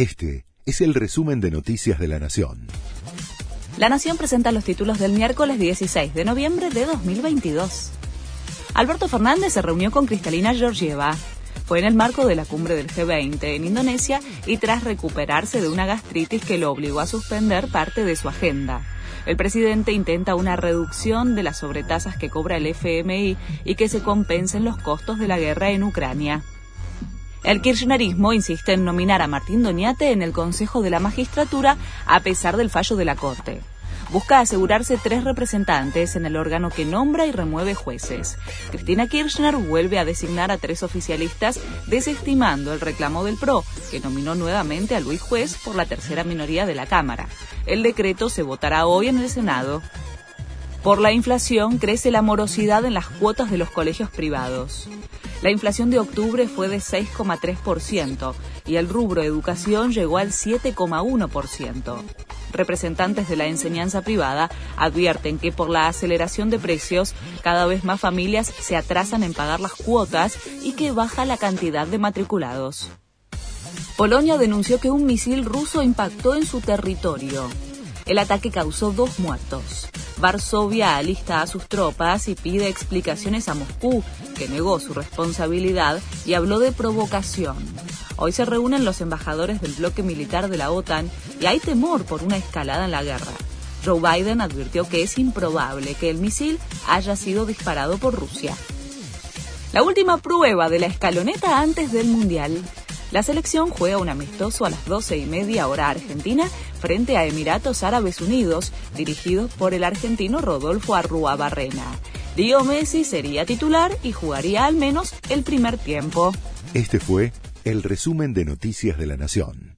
Este es el resumen de Noticias de la Nación. La Nación presenta los títulos del miércoles 16 de noviembre de 2022. Alberto Fernández se reunió con Cristalina Georgieva. Fue en el marco de la cumbre del G20 en Indonesia y tras recuperarse de una gastritis que lo obligó a suspender parte de su agenda. El presidente intenta una reducción de las sobretasas que cobra el FMI y que se compensen los costos de la guerra en Ucrania. El kirchnerismo insiste en nominar a Martín Doñate en el Consejo de la Magistratura a pesar del fallo de la Corte. Busca asegurarse tres representantes en el órgano que nombra y remueve jueces. Cristina Kirchner vuelve a designar a tres oficialistas, desestimando el reclamo del PRO, que nominó nuevamente a Luis Juez por la tercera minoría de la Cámara. El decreto se votará hoy en el Senado. Por la inflación crece la morosidad en las cuotas de los colegios privados. La inflación de octubre fue de 6,3% y el rubro educación llegó al 7,1%. Representantes de la enseñanza privada advierten que por la aceleración de precios cada vez más familias se atrasan en pagar las cuotas y que baja la cantidad de matriculados. Polonia denunció que un misil ruso impactó en su territorio. El ataque causó dos muertos. Varsovia alista a sus tropas y pide explicaciones a Moscú, que negó su responsabilidad y habló de provocación. Hoy se reúnen los embajadores del bloque militar de la OTAN y hay temor por una escalada en la guerra. Joe Biden advirtió que es improbable que el misil haya sido disparado por Rusia. La última prueba de la escaloneta antes del Mundial la selección juega un amistoso a las 12 y media hora argentina frente a Emiratos Árabes Unidos, dirigidos por el argentino Rodolfo Arrua Barrena. Dio Messi sería titular y jugaría al menos el primer tiempo. Este fue el resumen de Noticias de la Nación.